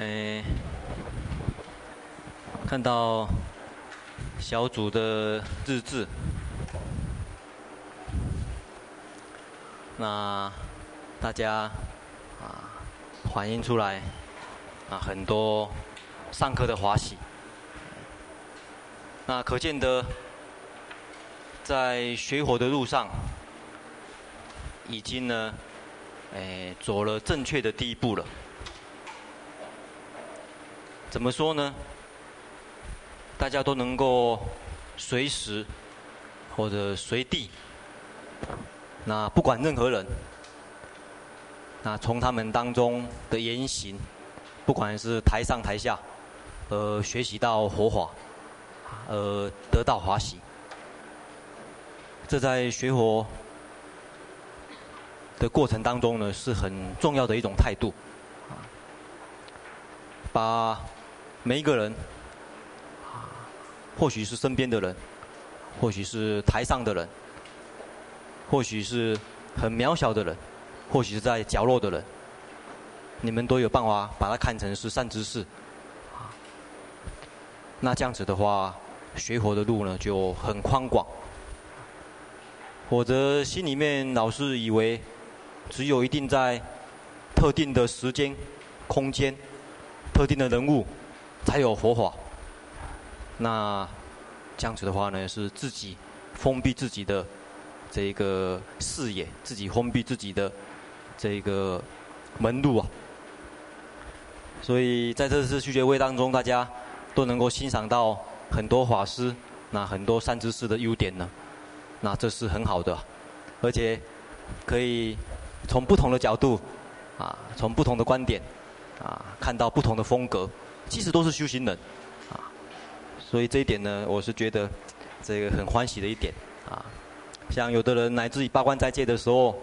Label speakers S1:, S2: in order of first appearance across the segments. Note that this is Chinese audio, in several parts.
S1: 哎，看到小组的日志，那大家啊反映出来啊很多上课的欢喜，那可见得在学火的路上已经呢，哎走了正确的第一步了。怎么说呢？大家都能够随时或者随地，那不管任何人，那从他们当中的言行，不管是台上台下，呃，学习到佛法，呃，得到欢喜，这在学佛的过程当中呢，是很重要的一种态度，把。每一个人，或许是身边的人，或许是台上的人，或许是很渺小的人，或许是在角落的人，你们都有办法把它看成是善知识。那这样子的话，学佛的路呢就很宽广。否则心里面老是以为，只有一定在特定的时间、空间、特定的人物。才有佛法，那这样子的话呢，是自己封闭自己的这个视野，自己封闭自己的这个门路啊。所以在这次续学会当中，大家都能够欣赏到很多法师，那很多善知识的优点呢，那这是很好的，而且可以从不同的角度啊，从不同的观点啊，看到不同的风格。其实都是修行人，啊，所以这一点呢，我是觉得这个很欢喜的一点，啊，像有的人来自于八关斋戒的时候，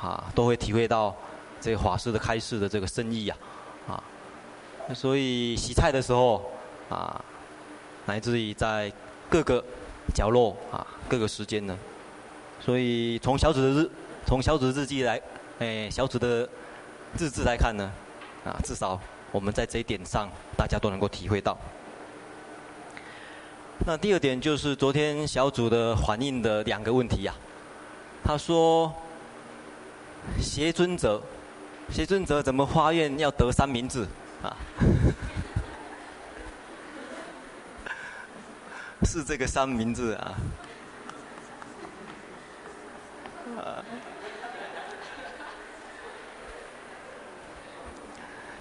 S1: 啊，都会体会到这个法师的开示的这个深意呀，啊，所以洗菜的时候，啊，乃至于在各个角落啊，各个时间呢，所以从小子的日，从小子日记来，哎，小子的日志来看呢，啊，至少。我们在这一点上，大家都能够体会到。那第二点就是昨天小组的反映的两个问题呀、他说：“邪尊者，邪尊者怎么发愿要得三明治啊？” 是这个三明治啊。啊。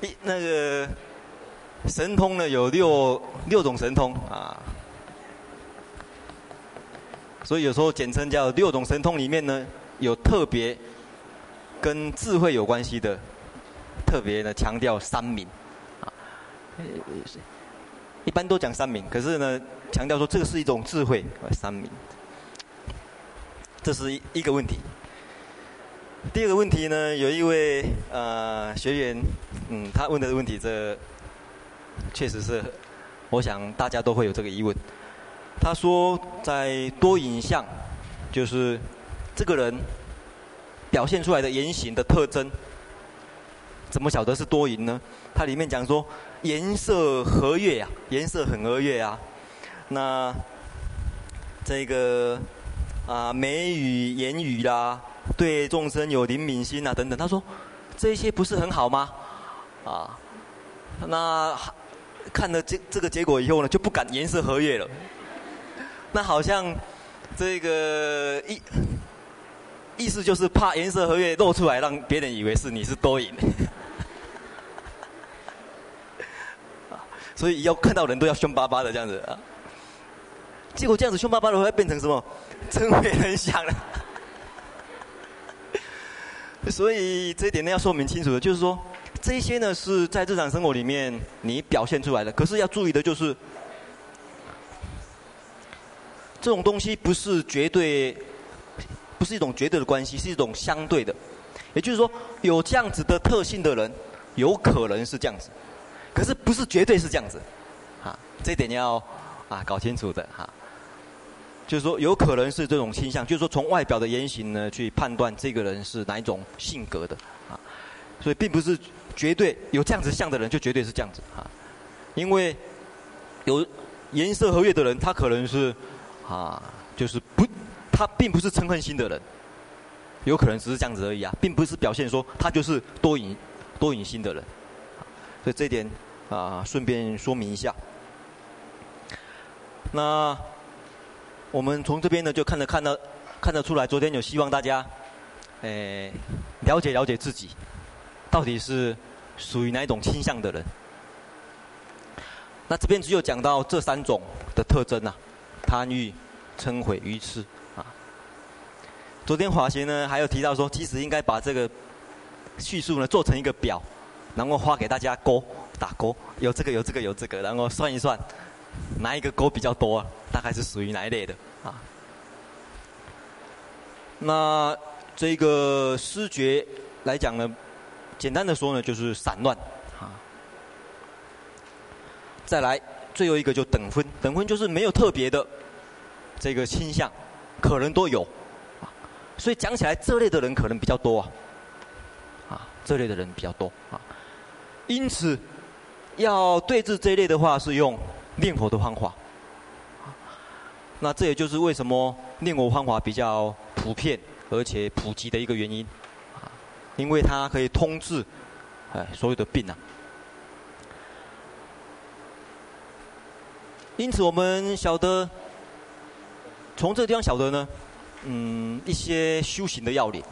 S1: 一那个神通呢，有六六种神通啊，所以有时候简称叫六种神通里面呢，有特别跟智慧有关系的，特别呢强调三明啊，一般都讲三明，可是呢强调说这个是一种智慧三明，这是一一个问题。第二个问题呢，有一位呃学员，嗯，他问的问题，这确实是，我想大家都会有这个疑问。他说，在多引相，就是这个人表现出来的言行的特征，怎么晓得是多引呢？它里面讲说，颜色和悦啊，颜色很和悦啊，那这个啊眉宇言语啦。对众生有怜悯心啊，等等。他说，这些不是很好吗？啊，那看了这这个结果以后呢，就不敢颜色和悦了。那好像这个意意思就是怕颜色和悦露出来，让别人以为是你是多引。所以要看到人都要凶巴巴的这样子啊。结果这样子凶巴巴的会变成什么？真会很想了。所以这一点呢，要说明清楚的，就是说，这些呢是在日常生活里面你表现出来的。可是要注意的就是，这种东西不是绝对，不是一种绝对的关系，是一种相对的。也就是说，有这样子的特性的人，有可能是这样子，可是不是绝对是这样子，啊，这一点要啊搞清楚的哈。就是说，有可能是这种倾向，就是说，从外表的言行呢，去判断这个人是哪一种性格的啊，所以并不是绝对有这样子像的人，就绝对是这样子啊。因为有颜色和月的人，他可能是啊，就是不，他并不是嗔恨心的人，有可能只是这样子而已啊，并不是表现说他就是多隐多隐心的人。所以这点啊，顺便说明一下。那我们从这边呢，就看得看得看得出来，昨天有希望大家，诶，了解了解自己，到底是属于哪一种倾向的人。那这边只有讲到这三种的特征啊，贪欲、嗔恚、愚痴啊。昨天华贤呢，还有提到说，其实应该把这个叙述呢做成一个表，然后发给大家勾打勾，有这个有这个有这个，然后算一算。哪一个勾比较多？大概是属于哪一类的啊？那这个视觉来讲呢，简单的说呢，就是散乱啊。再来最后一个就等分，等分就是没有特别的这个倾向，可能都有啊。所以讲起来，这类的人可能比较多啊。啊，这类的人比较多啊。因此，要对治这一类的话，是用。念佛的方法，那这也就是为什么念佛方法比较普遍而且普及的一个原因，因为它可以通治，哎，所有的病啊。因此，我们晓得，从这个地方晓得呢，嗯，一些修行的要领。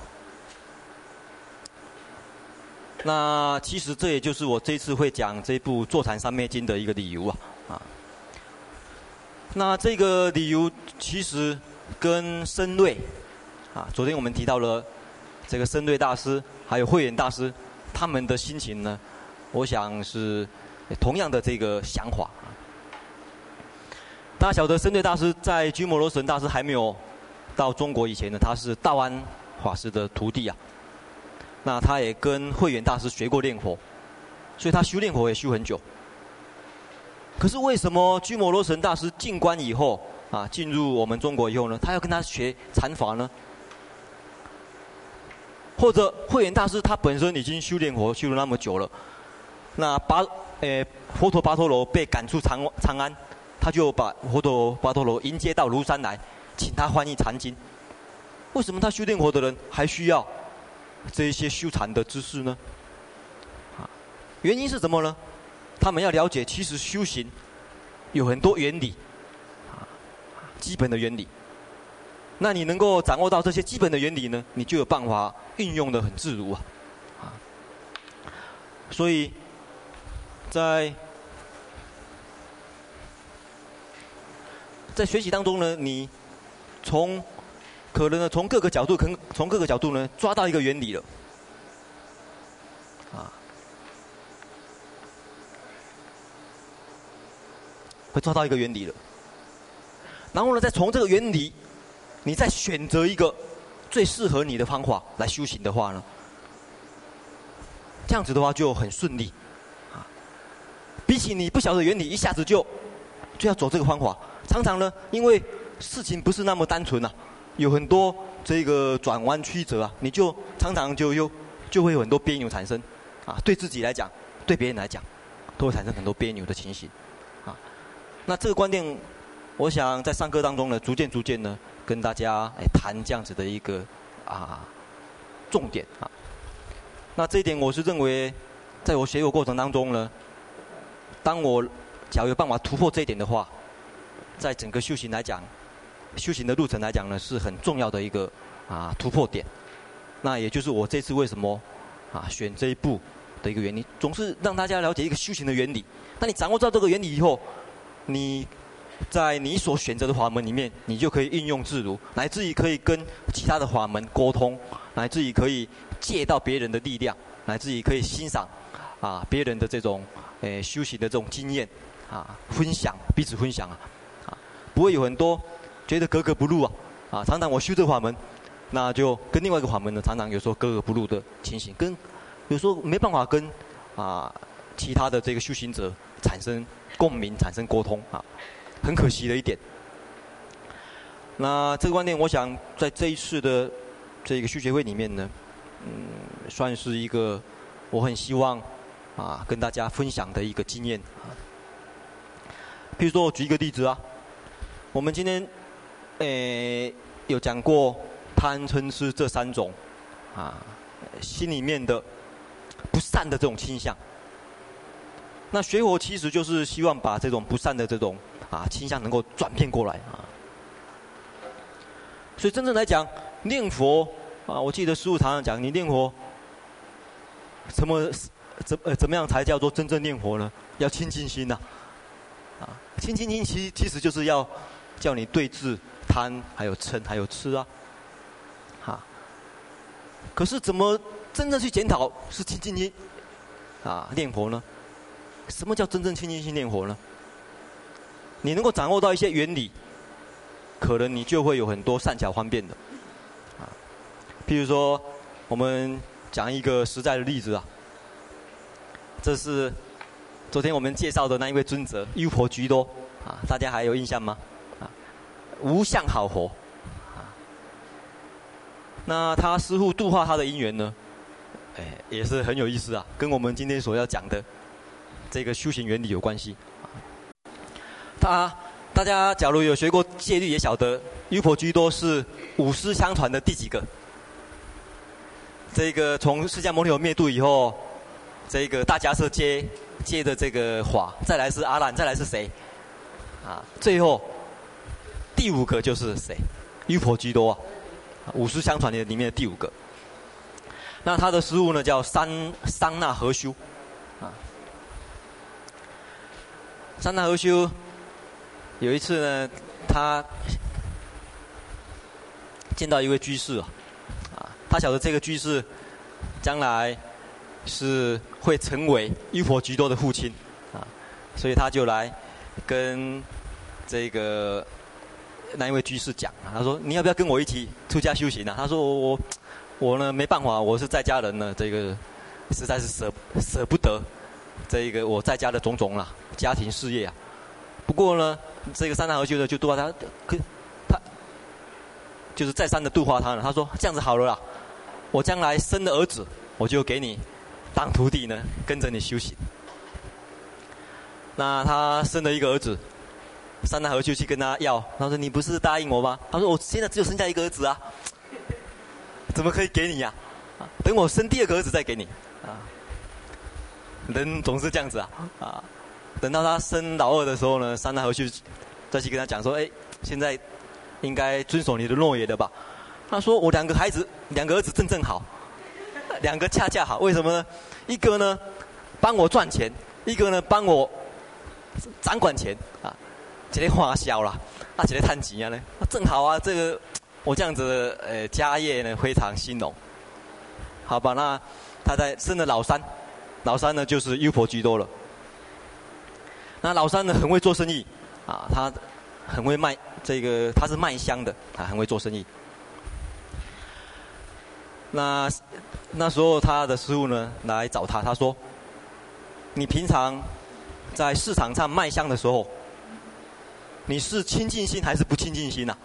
S1: 那其实这也就是我这次会讲这部《坐禅三昧经》的一个理由啊。那这个理由其实跟僧侣，啊，昨天我们提到了这个僧侣大师还有慧远大师，他们的心情呢，我想是同样的这个想法。大家晓得僧侣大师在鸠摩罗什大师还没有到中国以前呢，他是道安法师的徒弟啊。那他也跟慧远大师学过念佛，所以他修念佛也修很久。可是为什么鸠摩罗什大师进关以后啊，进入我们中国以后呢，他要跟他学禅法呢？或者慧远大师他本身已经修炼佛修了那么久了，那巴诶佛陀巴托罗被赶出长长安，他就把佛陀巴托罗迎接到庐山来，请他翻译禅经。为什么他修炼佛的人还需要这一些修禅的知识呢？原因是什么呢？他们要了解，其实修行有很多原理，啊，基本的原理。那你能够掌握到这些基本的原理呢，你就有办法运用的很自如啊，啊。所以，在在学习当中呢，你从可能呢从各个角度，可能从各个角度呢抓到一个原理了。会抓到一个原理了，然后呢，再从这个原理，你再选择一个最适合你的方法来修行的话呢，这样子的话就很顺利，啊，比起你不晓得原理，一下子就就要走这个方法，常常呢，因为事情不是那么单纯呐，有很多这个转弯曲折啊，你就常常就又就会有很多别扭产生，啊，对自己来讲，对别人来讲，都会产生很多别扭的情形。那这个观念，我想在上课当中呢，逐渐逐渐呢，跟大家来谈这样子的一个啊重点啊。那这一点我是认为，在我学习过程当中呢，当我假如有办法突破这一点的话，在整个修行来讲，修行的路程来讲呢，是很重要的一个啊突破点。那也就是我这次为什么啊选这一步的一个原因，总是让大家了解一个修行的原理。当你掌握到这个原理以后，你在你所选择的法门里面，你就可以运用自如，乃至于可以跟其他的法门沟通，乃至于可以借到别人的力量，乃至于可以欣赏啊别人的这种诶、修行的这种经验啊，分享彼此分享啊，啊不会有很多觉得格格不入啊啊，常常我修这法门，那就跟另外一个法门呢，常常有时候格格不入的情形，跟有时候没办法跟啊其他的这个修行者产生。共鸣产生沟通啊，很可惜的一点。那这个观念，我想在这一次的这个续学会里面呢，嗯，算是一个我很希望啊，跟大家分享的一个经验。譬如说，我举一个例子啊，我们今天诶、有讲过贪嗔痴这三种啊，心里面的不善的这种倾向。那学佛其实就是希望把这种不善的这种啊倾向能够转变过来啊。所以真正来讲，念佛啊，我记得师父常常讲，你念佛，什么怎呃怎么样才叫做真正念佛呢？要清净心呐，啊，清净心其其实就是要叫你对治贪，还有嗔，还有痴啊，哈。可是怎么真正去检讨是清净心啊念佛呢？什么叫真正清净心念佛呢？你能够掌握到一些原理，可能你就会有很多善巧方便的，啊，譬如说，我们讲一个实在的例子啊，这是昨天我们介绍的那一位尊者优婆居多啊，大家还有印象吗？啊，无相好佛，啊，那他师父度化他的因缘呢，哎，也是很有意思啊，跟我们今天所要讲的。这个修行原理有关系。他大家假如有学过戒律，也晓得优婆居多是五师相传的第几个？这个从释迦牟尼佛灭度以后，这个大迦叶接接的这个法，再来是阿难，再来是谁？啊，最后第五个就是谁？优婆居多，啊五师相传的里面的第五个。那他的师父呢，叫三桑那和修。桑那和修有一次呢，他见到一位居士啊，他晓得这个居士将来是会成为优婆居多的父亲啊，所以他就来跟这个那一位居士讲啊，他说：“你要不要跟我一起出家修行呢？”他说：“我我我呢没办法，我是在家人呢，这个实在是舍舍不得。”这一个我在家的种种啦，家庭事业啊。不过呢，这个三大和修呢就度化他，可他就是再三的度化他了。他说：“这样子好了啦，我将来生的儿子，我就给你当徒弟呢，跟着你修行。”那他生了一个儿子，三大和修去跟他要，他说：“你不是答应我吗？”他说：“我现在只有剩下一个儿子啊，怎么可以给你呀？等我生第二个儿子再给你啊。”人总是这样子啊，啊，等到他生老二的时候呢，三太回去再去跟他讲说，哎，现在应该遵守你的诺言了吧？他说我两个孩子，两个儿子正正好，两个恰恰好，为什么呢？一个呢帮我赚钱，一个呢帮我掌管钱啊，这些花销了，啊，这些贪钱啊呢，正好啊，这个我这样子呃家业呢非常兴隆，好吧？那他在生了老三。老三呢，就是优婆居多了。那老三呢，很会做生意，啊，他很会卖这个，他是卖香的，啊，很会做生意。那那时候他的师父呢来找他，他说：“你平常在市场上卖香的时候，你是清净心还是不清净心呐、啊？”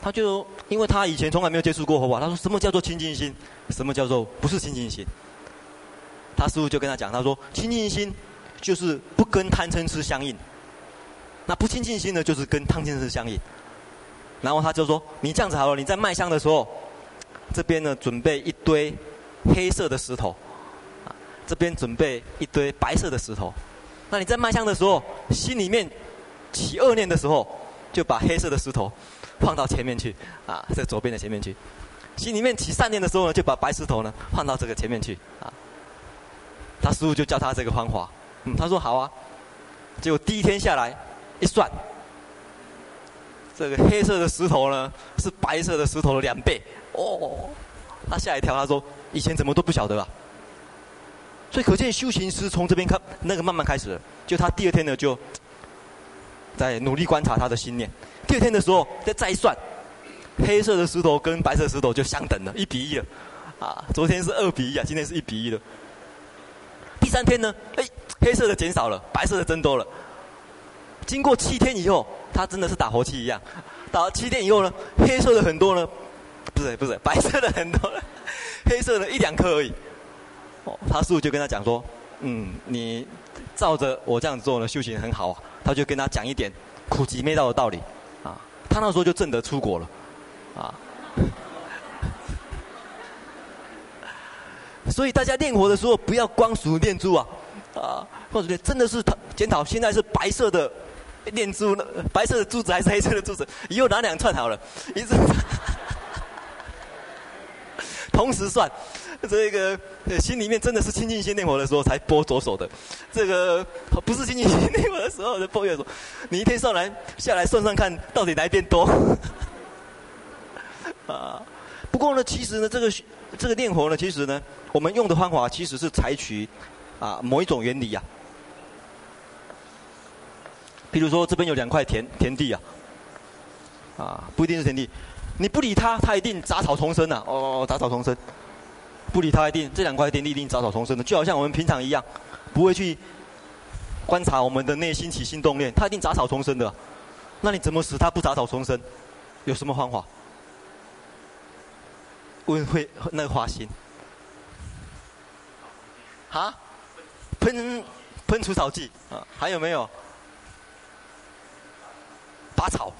S1: 他就因为他以前从来没有接触过佛法，他说：“什么叫做清净心？什么叫做不是清净心？”他师父就跟他讲，他说：“清净心就是不跟贪嗔痴相应，那不清净心呢，就是跟贪嗔痴相应。”然后他就说：“你这样子好了，你在卖香的时候，这边呢准备一堆黑色的石头，啊，这边准备一堆白色的石头。那你在卖香的时候，心里面起恶念的时候，就把黑色的石头放到前面去，啊，在左边的前面去；心里面起善念的时候呢，就把白石头呢放到这个前面去，啊。”他师父就教他这个方法，嗯，他说好啊。结果第一天下来一算，这个黑色的石头呢是白色的石头的两倍哦。他吓一跳，他说以前怎么都不晓得啊。所以可见修行师从这边看那个慢慢开始了。就他第二天呢就在努力观察他的心念。第二天的时候再再一算，黑色的石头跟白色石头就相等了，一比一了。啊，昨天是二比一啊，今天是一比一了。第三天呢，哎，黑色的减少了，白色的增多了。经过七天以后，他真的是打火机一样，打了七天以后呢，黑色的很多呢，不是不是，白色的很多了，黑色的一两颗而已。哦，他师父就跟他讲说，嗯，你照着我这样做呢，修行很好啊。他就跟他讲一点苦集灭道的道理，啊，他那时候就正得出国了，啊。所以大家念佛的时候，不要光数念珠啊，啊，或者真的是检讨，现在是白色的念珠，白色的珠子还是黑色的珠子？以后拿两串好了，一直 同时算。这个心里面真的是清净心念佛的时候才拨左手的，这个不是清净心念佛的时候的拨右手。你一天上来下来算算看到底哪一边多？啊，不过呢，其实呢，这个这个念佛呢，其实呢，我们用的方法其实是采取啊某一种原理呀、啊。譬如说这边有两块田田地啊，啊不一定是田地，你不理它，它一定杂草丛生呐、啊。哦，杂草丛生。不理它一定，这两块田地一定杂草丛生的，就好像我们平常一样，不会去观察我们的内心起心动念，它一定杂草丛生的。那你怎么使它不杂草丛生？有什么方法？问会那个花心？啊？喷喷除草剂啊？还有没有？拔草，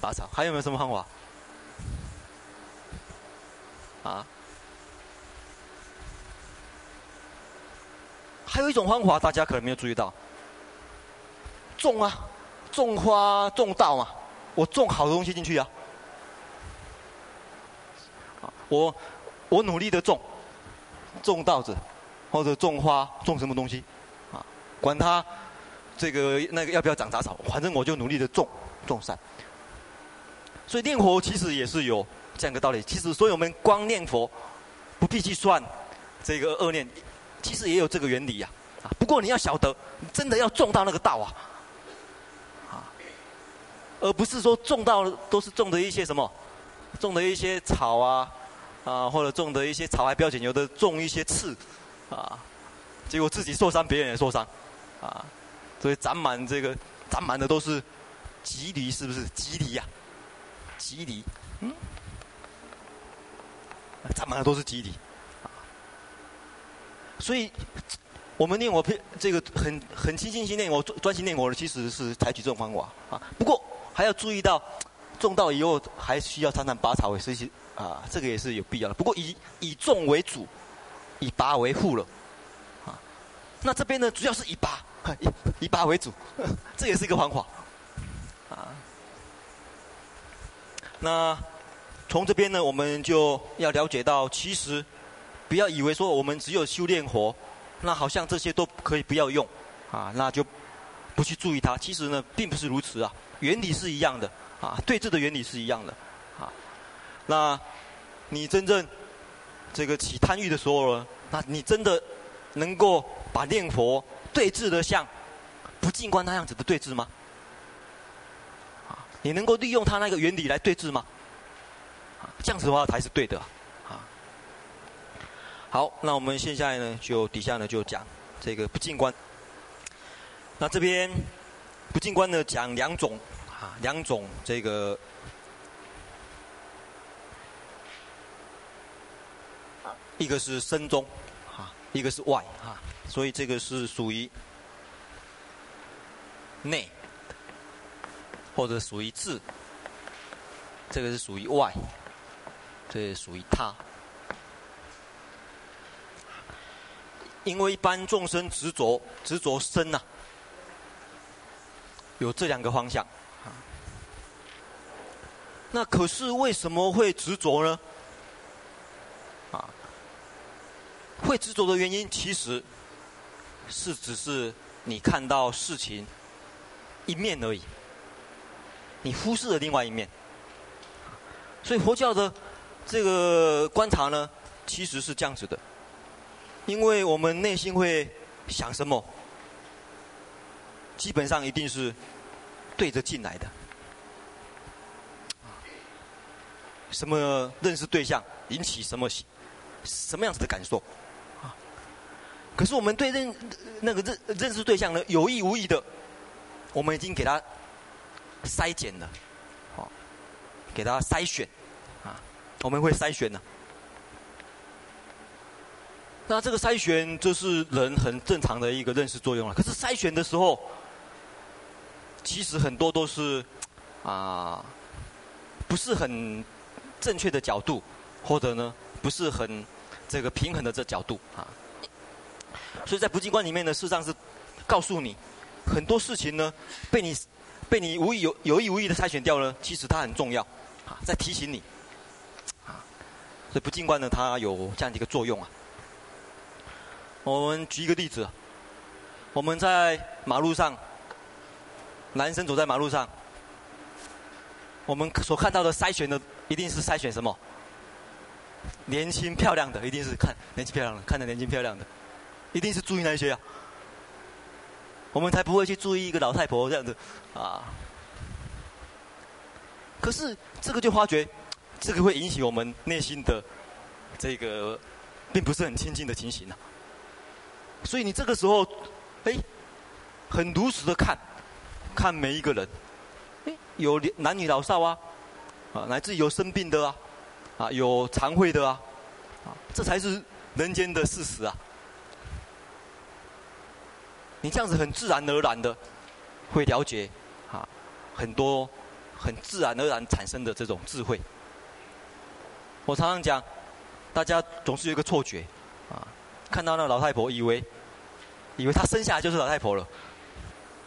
S1: 拔草，还有没有什么方法？啊？还有一种方法，大家可能没有注意到，种啊，种花种稻嘛，我种好东西进去啊，我我努力的种，种稻子，或者种花，种什么东西，啊，管它这个那个要不要长杂草，反正我就努力的种种善。所以念佛其实也是有这样一个道理，其实所以我们光念佛，不必去算这个恶念。其实也有这个原理呀，啊，不过你要晓得，真的要种到那个道啊，啊，而不是说种到都是种的一些什么，种的一些草啊，啊，或者种的一些草还不要紧，有的种一些刺，啊，结果自己受伤，别人也受伤，啊，所以长满这个长满的都是棘藜，是不是棘藜呀？棘藜，嗯，长满的都是棘藜。所以，我们念我这个很很清净心念我专心念我的，其实是采取这种方法啊。不过还要注意到，种到以后还需要常常拔草所以啊，这个也是有必要的。不过以以重为主，以拔为辅了啊。那这边呢，主要是以拔，以以拔为主，这也是一个方法啊。那从这边呢，我们就要了解到，其实。不要以为说我们只有修炼佛，那好像这些都可以不要用，啊，那就不去注意它。其实呢，并不是如此啊，原理是一样的，啊，对治的原理是一样的，啊，那你真正这个起贪欲的时候呢，那你真的能够把念佛对治的像不净观那样子的对治吗？啊，你能够利用它那个原理来对治吗？这样子的话才是对的。好，那我们现在呢，就底下呢就讲这个不净观。那这边不净观呢讲两种啊，两种这个，一个是身中啊，一个是外啊，所以这个是属于内，或者属于智，这个是属于外，这个属于他。因为一般众生执着执着身呐，有这两个方向。那可是为什么会执着呢？啊，会执着的原因，其实是只是你看到事情一面而已，你忽视了另外一面。所以佛教的这个观察呢，其实是这样子的。因为我们内心会想什么，基本上一定是对着进来的。什么认识对象引起什么什么样子的感受？可是我们对认那个认认识对象呢，有意无意的，我们已经给他筛减了，好，给他筛选，啊，我们会筛选呢。那这个筛选就是人很正常的一个认识作用了。可是筛选的时候，其实很多都是啊，不是很正确的角度，或者呢不是很这个平衡的这角度啊。所以在不净观里面呢，事实上是告诉你很多事情呢，被你被你无意有有意无意的筛选掉了，其实它很重要啊，在提醒你啊。所以不净观呢，它有这样的一个作用啊。我们举一个例子，我们在马路上，男生走在马路上，我们所看到的筛选的一定是筛选什么？年轻漂亮的，一定是看年轻漂亮的，看着年轻漂亮的，一定是注意那些啊。我们才不会去注意一个老太婆这样子啊。可是这个就发觉，这个会引起我们内心的这个，并不是很亲近的情形啊。所以你这个时候，哎，很如实的看，看每一个人，哎，有男女老少啊，啊，乃至有生病的啊，啊，有常会的啊，啊，这才是人间的事实啊。你这样子很自然而然的会了解啊，很多很自然而然产生的这种智慧。我常常讲，大家总是有一个错觉，啊，看到那老太婆以为。以为她生下来就是老太婆了，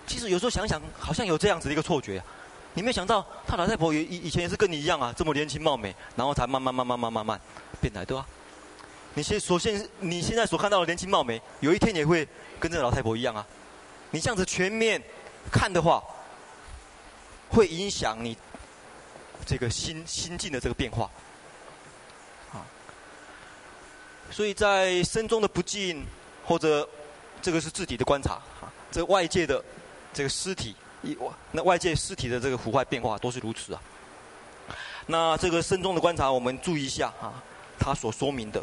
S1: 其实有时候想想，好像有这样子的一个错觉。你没有想到，她老太婆以以前也是跟你一样啊，这么年轻貌美，然后才慢慢慢慢慢慢慢变来，对吧？你现所现你现在所看到的年轻貌美，有一天也会跟这个老太婆一样啊。你这样子全面看的话，会影响你这个心心境的这个变化啊。所以在身中的不净或者。这个是自己的观察啊，这外界的这个尸体，那外界尸体的这个腐坏变化都是如此啊。那这个身中的观察，我们注意一下啊，他所说明的，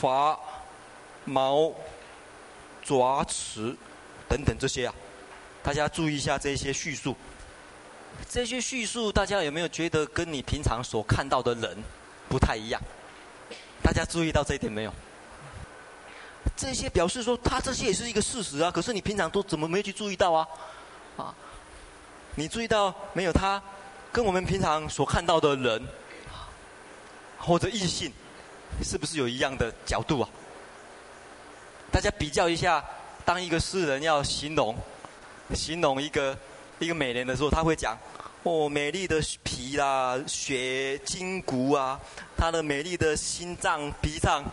S1: 发、毛、爪、齿等等这些啊，大家注意一下这些叙述。这些叙述，大家有没有觉得跟你平常所看到的人不太一样？大家注意到这一点没有？这些表示说，他这些也是一个事实啊。可是你平常都怎么没去注意到啊？啊，你注意到没有？他跟我们平常所看到的人，或者异性，是不是有一样的角度啊？大家比较一下，当一个诗人要形容形容一个一个美人的时候，他会讲哦，美丽的皮啦、血、筋骨啊，她的美丽的心脏、脾脏。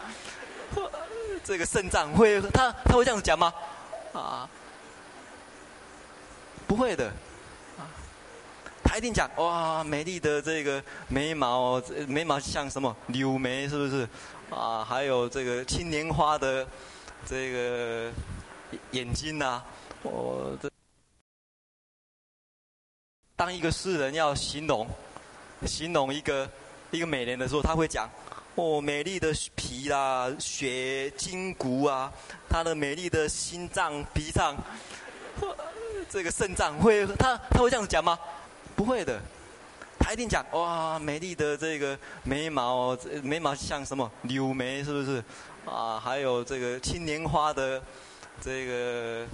S1: 这个肾脏会，他他会这样子讲吗？啊，不会的，他一定讲哇，美丽的这个眉毛，眉毛像什么柳眉是不是？啊，还有这个青莲花的这个眼睛呐，啊，我这当一个诗人要形容形容一个一个美人的时候，他会讲。哦，美丽的皮啦、血、筋骨啊，她的美丽的心脏、脾脏，这个肾脏会，他他会这样子讲吗？不会的，他一定讲哇，美丽的这个眉毛，眉毛像什么柳眉是不是？啊，还有这个青莲花的这个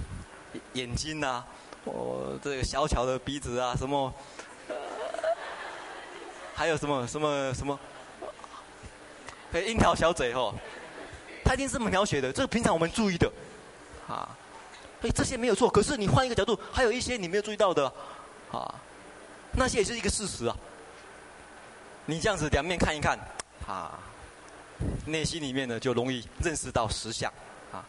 S1: 眼睛呐、哦，这个小巧的鼻子啊，什么，还有什么什么什么？可以，樱桃小嘴哦，他一定是这么描写的。这个平常我们注意的，啊，哎，这些没有错。可是你换一个角度，还有一些你没有注意到的，啊，那些也是一个事实啊。你这样子两面看一看，啊，内心里面呢就容易认识到实相，啊，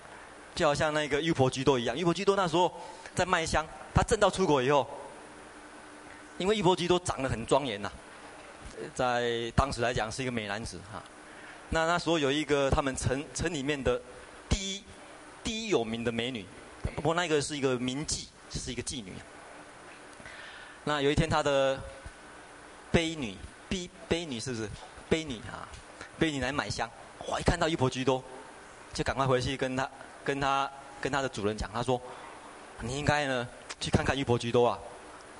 S1: 就好像那个玉婆居多一样。玉婆居多那时候在卖香，他证道出国以后，因为优婆居多长得很庄严呐，在当时来讲是一个美男子哈。那那时候有一个他们城城里面的第一第一有名的美女，不过那个是一个名妓，是一个妓女。那有一天他的婢女，婢婢女是不是婢女啊？婢女来买香，哇！一看到优婆居多，就赶快回去跟他跟他跟他的主人讲，他说：“你应该呢去看看优婆居多啊，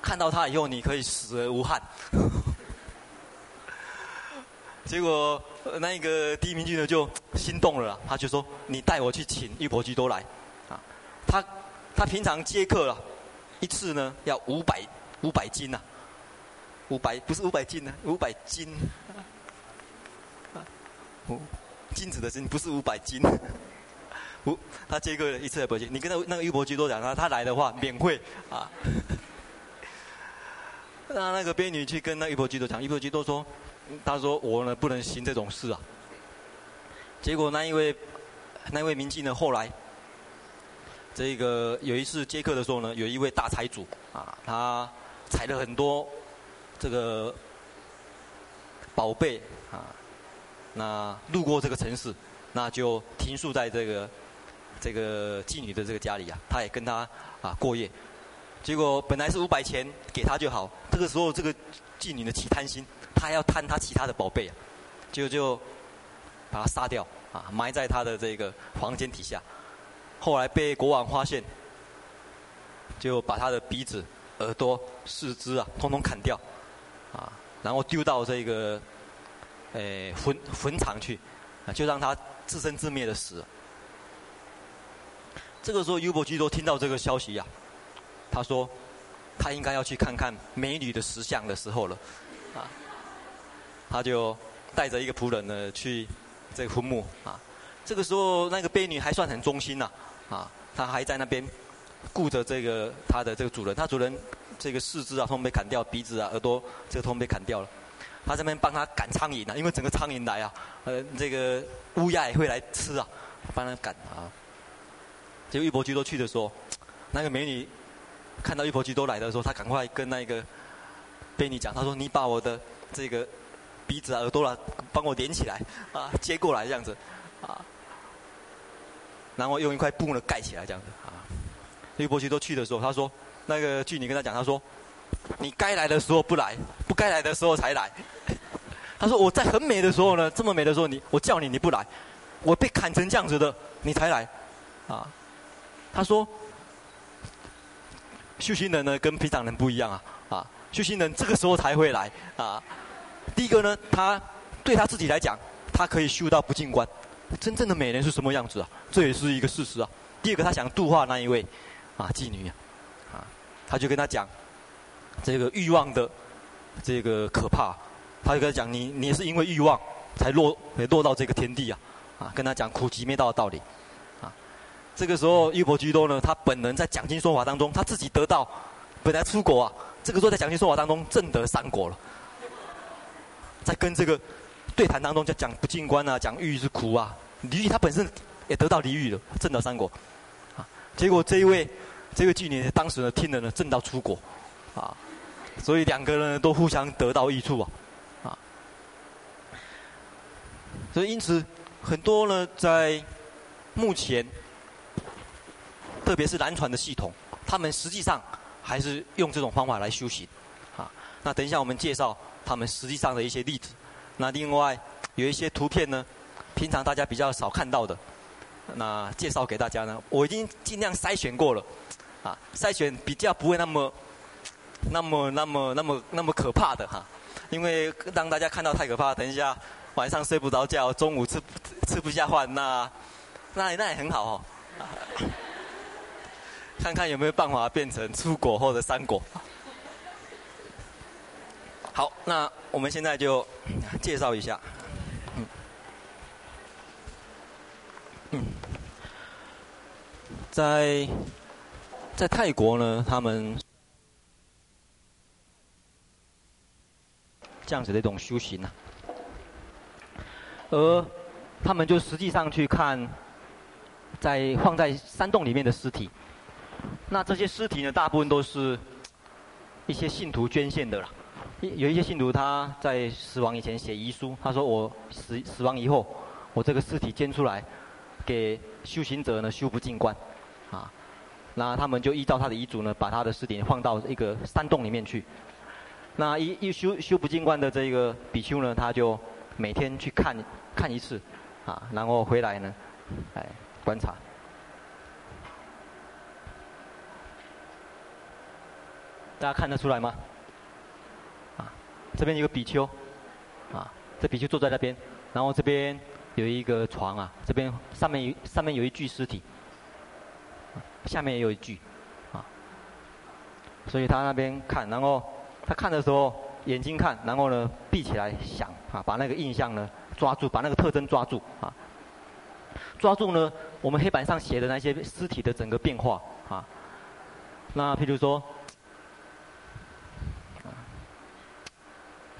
S1: 看到他以后你可以死而无憾。”结果那个第一明君呢就心动了，他就说：“你带我去请玉婆居多来。”啊，他他平常接客了，一次呢要五百五百斤呐，五百不是五百斤呢，五百斤。金子的金不是五百斤，五他接个一次也不接。你跟那那个玉婆居多讲，他他来的话免费啊。那那个婢女去跟那玉婆居多讲，玉婆居多说，他说我呢不能行这种事啊。结果那一位那位名妓呢后来，这个有一次接客的时候呢，有一位大财主啊，他采了很多这个宝贝啊。那路过这个城市，那就停宿在这个这个妓女的这个家里啊，他也跟他啊过夜。结果本来是五百钱给他就好，这个时候这个妓女呢起贪心，他要贪他其他的宝贝啊，就就把他杀掉啊，埋在他的这个房间底下。后来被国王发现，就把他的鼻子、耳朵、四肢啊，通通砍掉啊，然后丢到这个。诶，坟坟场去，啊，就让他自生自灭的死。这个时候，优婆居多听到这个消息呀、啊，他说，他应该要去看看美女的石像的时候了，啊，他就带着一个仆人呢去这个坟墓啊。这个时候，那个婢女还算很忠心呐，啊，他还在那边顾着这个他的这个主人，他主人这个四肢啊，通被砍掉，鼻子啊、耳朵这个通被砍掉了。他这边帮他赶苍蝇啊，因为整个苍蝇来啊，呃，这个乌鸦也会来吃啊，帮他赶啊。结果玉婆居多去的时候，那个美女看到玉婆居多来的时候，她赶快跟那个婢女讲，她说：“你把我的这个鼻子啊、耳朵啊，帮我连起来啊，接过来这样子啊，然后用一块布呢盖起来这样子啊。”玉婆居多去的时候，他说：“那个妓女跟他讲，他说。”你该来的时候不来，不该来的时候才来。他说：“我在很美的时候呢，这么美的时候你，我叫你你不来，我被砍成这样子的，你才来。”啊，他说：“修行人呢跟平常人不一样啊，啊，修行人这个时候才会来啊。第一个呢，他对他自己来讲，他可以修到不净观，真正的美人是什么样子啊？这也是一个事实啊。第二个，他想度化那一位啊妓女啊，啊，他就跟他讲。”这个欲望的这个可怕，他就跟他讲：你你是因为欲望才落落到这个天地啊！啊，跟他讲苦集灭道的道理。啊，这个时候玉婆居多呢，他本人在讲经说法当中，他自己得到本来出国啊，这个时候在讲经说法当中证得三果了，在跟这个对谈当中就讲不净观啊，讲欲是苦啊，离欲他本身也得到离欲了，证得三果。啊，结果这一位这个妓女当时呢听了呢，震到出国，啊。所以两个人都互相得到益处啊，啊，所以因此很多呢，在目前，特别是南传的系统，他们实际上还是用这种方法来修行，啊，那等一下我们介绍他们实际上的一些例子。那另外有一些图片呢，平常大家比较少看到的，那介绍给大家呢，我已经尽量筛选过了，啊，筛选比较不会那么。那么、那么、那么、那么可怕的哈，因为让大家看到太可怕，等一下晚上睡不着觉，中午吃吃不下饭，那那那也很好哦。看看有没有办法变成出果或者三果。好，那我们现在就介绍一下。嗯，嗯，在在泰国呢，他们。这样子的一种修行啊，而他们就实际上去看，在放在山洞里面的尸体，那这些尸体呢，大部分都是一些信徒捐献的啦。有一些信徒他在死亡以前写遗书，他说我死死亡以后，我这个尸体捐出来，给修行者呢修不进观，啊，那他们就依照他的遗嘱呢，把他的尸体放到一个山洞里面去。那一一修修不净观的这个比丘呢，他就每天去看看一次，啊，然后回来呢，哎观察。大家看得出来吗？啊，这边有个比丘，啊，这比丘坐在那边，然后这边有一个床啊，这边上面上面有一具尸体，下面也有一句，啊，所以他那边看，然后他看的时候眼睛看，然后呢闭起来想啊，把那个印象呢抓住，把那个特征抓住啊，抓住呢我们黑板上写的那些尸体的整个变化啊，那譬如说。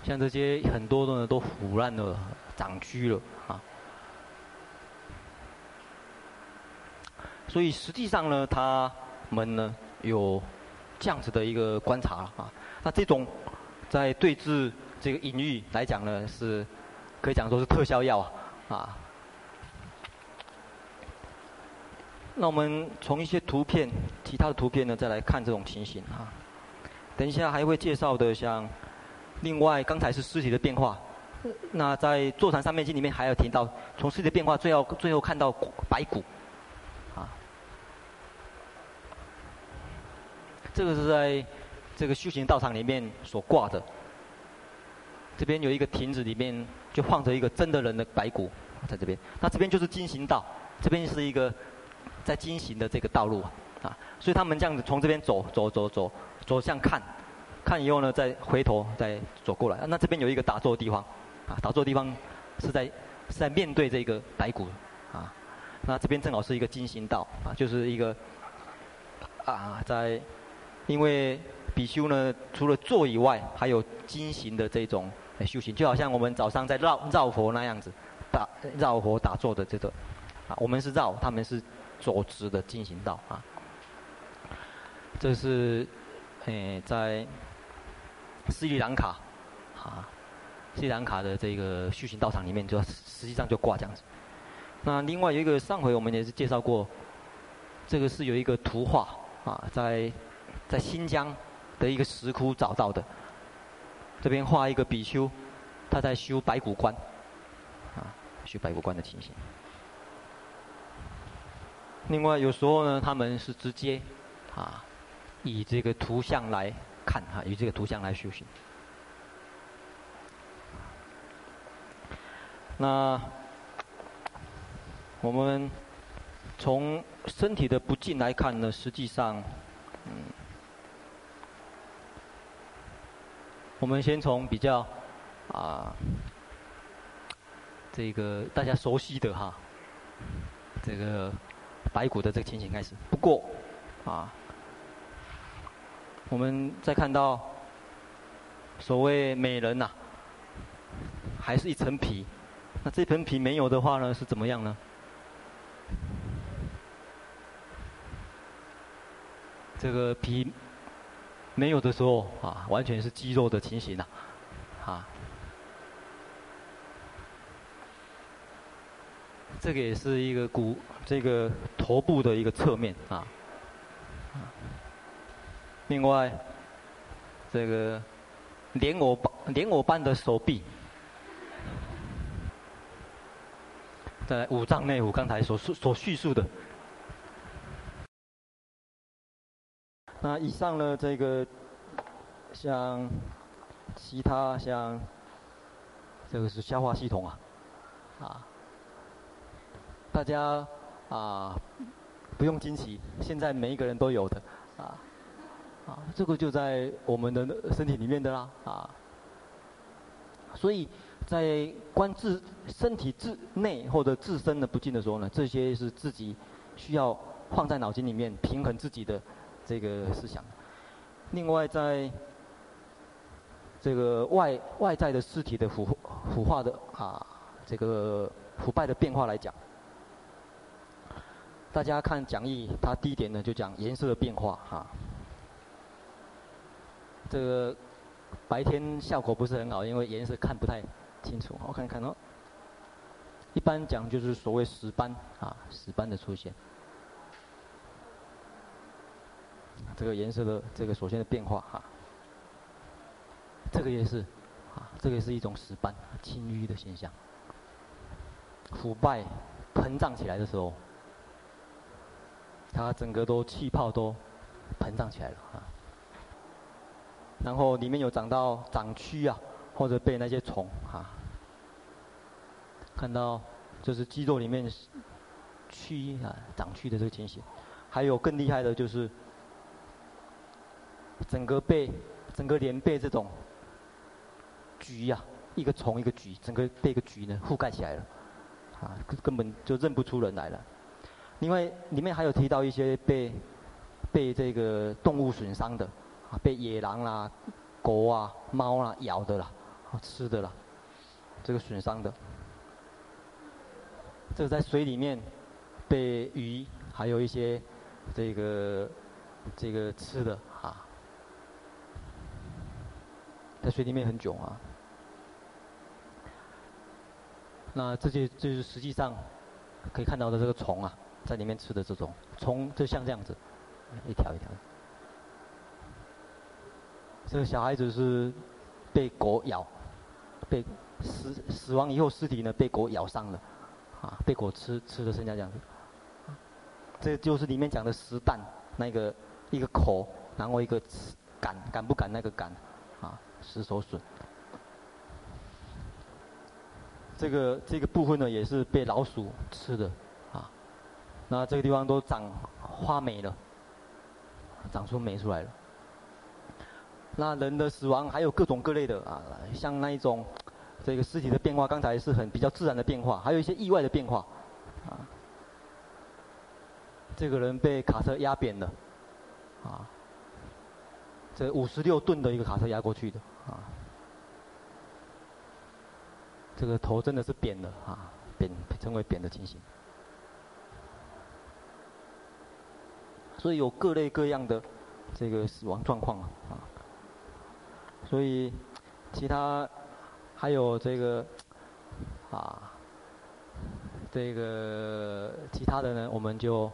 S1: 像这些很多的呢都腐烂了、长蛆了啊，所以实际上呢，他们呢有这样子的一个观察啊。那这种在对峙这个隐喻来讲呢，是可以讲说是特效药啊。那我们从一些图片、其他的图片呢，再来看这种情形啊。等一下还会介绍的像。另外，刚才是尸体的变化，那在《坐禅三昧经》里面还有提到，从尸体的变化最后最后看到白骨，这个是在这个修行道场里面所挂的。这边有一个亭子，里面就放着一个真的人的白骨，在这边。那这边就是金行道，这边是一个在金行的这个道路啊，所以他们这样子从这边走走走走走向看。看以后呢，再回头再走过来。那这边有一个打坐的地方，啊，打坐的地方是在是在面对这个白骨，啊，那这边正好是一个金行道，啊，就是一个啊，在因为比丘呢，除了坐以外，还有经行的这种修行，就好像我们早上在绕绕佛那样子，打绕佛打坐的这个，啊，我们是绕，他们是走直的经行道啊。这是诶在。斯里兰卡，啊，斯里兰卡的这个修行道场里面，就实际上就挂这样子。那另外有一个上回我们也是介绍过，这个是有一个图画啊，在在新疆的一个石窟找到的。这边画一个比丘，他在修白骨观，啊，修白骨观的情形。另外有时候呢，他们是直接啊，以这个图像来。看哈，以这个图像来修行。那我们从身体的不净来看呢，实际上，嗯，我们先从比较啊，这个大家熟悉的哈，这个白骨的这个情形开始。不过啊。我们再看到所谓美人呐、还是一层皮。那这层皮没有的话呢，是怎么样呢？这个皮没有的时候啊，完全是肌肉的情形呐，啊。这个也是一个骨，这个头部的一个侧面啊。另外，这个莲藕般莲藕般的手臂，在五脏内腑刚才所述所叙述的。那以上呢，这个像其他像这个是消化系统啊，啊，大家啊不用惊奇，现在每一个人都有的。啊。啊，这个就在我们的身体里面的啦，啊，所以在观自身体自内或者自身的不净的时候呢，这些是自己需要放在脑筋里面平衡自己的这个思想。另外，在这个外外在的尸体的腐腐化的啊，这个腐败的变化来讲，大家看讲义，它第一点呢就讲颜色的变化哈。这个白天效果不是很好，因为颜色看不太清楚。我看看哦，一般讲就是所谓死斑啊，死斑的出现。这个颜色的这个首先的变化哈，这个也是啊，这个也是一种死斑青瘀的现象。腐败膨胀起来的时候，它整个都气泡都膨胀起来了啊。然后里面有长到长蛆啊，或者被那些虫啊看到就是肌肉里面蛆啊长蛆的这个情形，还有更厉害的就是整个被、整个脸被这种橘呀、一个虫一个橘，整个被一个橘呢覆盖起来了，啊，根本就认不出人来了。另外里面还有提到一些被被这个动物损伤的，啊，被野狼啦、狗啊、猫啊咬的啦，啊，吃的啦，这个损伤的。这个在水里面被鱼，还有一些这个这个吃的啊，在水里面很久啊。那这些就是实际上可以看到的这个虫啊，在里面吃的这种虫，就像这样子，一条一条。这个小孩子是被狗咬，被死死亡以后尸体呢被狗咬伤了。啊，被狗吃吃的剩下这样子，这就是里面讲的食蛋，那个一个口，然后一个敢敢不敢那个敢，啊，食手笋。这个这个部分呢，也是被老鼠吃的，啊，那这个地方都长花霉了，长出霉出来了。那人的死亡还有各种各类的啊，像那一种。这个尸体的变化，刚才是很比较自然的变化，还有一些意外的变化，啊，这个人被卡车压扁了，啊，这五十六吨的一个卡车压过去的，啊，这个头真的是扁了啊，扁称为扁的情形，所以有各类各样的这个死亡状况啊，啊，所以其他。还有这个，啊，这个其他的呢，我们就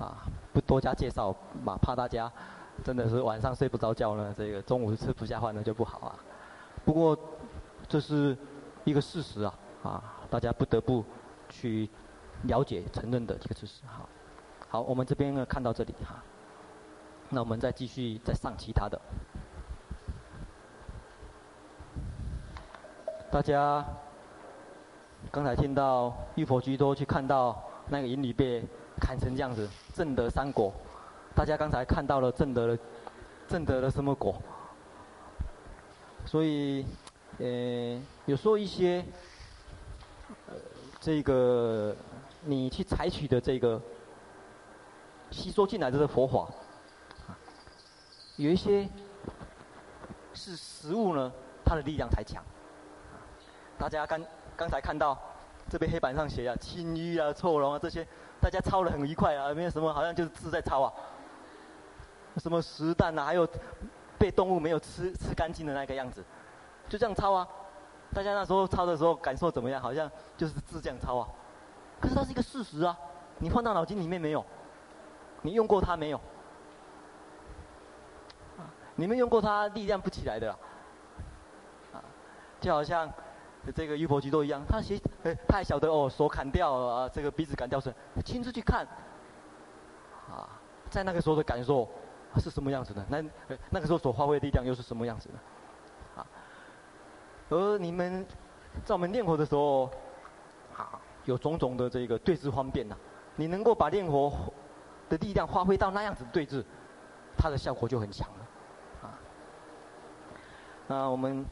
S1: 啊不多加介绍，嘛怕大家真的是晚上睡不着觉呢，这个中午吃不下饭呢就不好啊。不过这是一个事实啊，啊，大家不得不去了解、承认的这个事实。好，好，我们这边呢看到这里哈，那我们再继续再上其他的。大家刚才听到玉佛居多去看到那个银铝被砍成这样子，正得三果。大家刚才看到了证得了证得了什么果？所以，呃，有时候一些呃这个你去采取的这个吸收进来这个佛法，有一些是实物呢，它的力量才强。大家刚刚才看到这边黑板上写啊，青淤啊、臭龙啊这些，大家抄得很愉快啊，没有什么，好像就是字在抄啊。什么实弹啊，还有被动物没有吃吃干净的那个样子，就这样抄啊。大家那时候抄的时候感受怎么样？好像就是字这样抄啊。可是它是一个事实啊，你放到脑筋里面没有？你用过它没有？你没用过它，力量不起来的啊。就好像。这个玉婆居都一样，他写，呃，他还晓得哦，手砍掉啊，这个鼻子砍掉是，亲自去看，啊，在那个时候的感受是什么样子的？那，那个时候所发挥的力量又是什么样子的？啊，而你们在我们念佛的时候，啊，有种种的这个对治方便呐，你能够把念佛的力量发挥到那样子对治，它的效果就很强了，啊，那我们。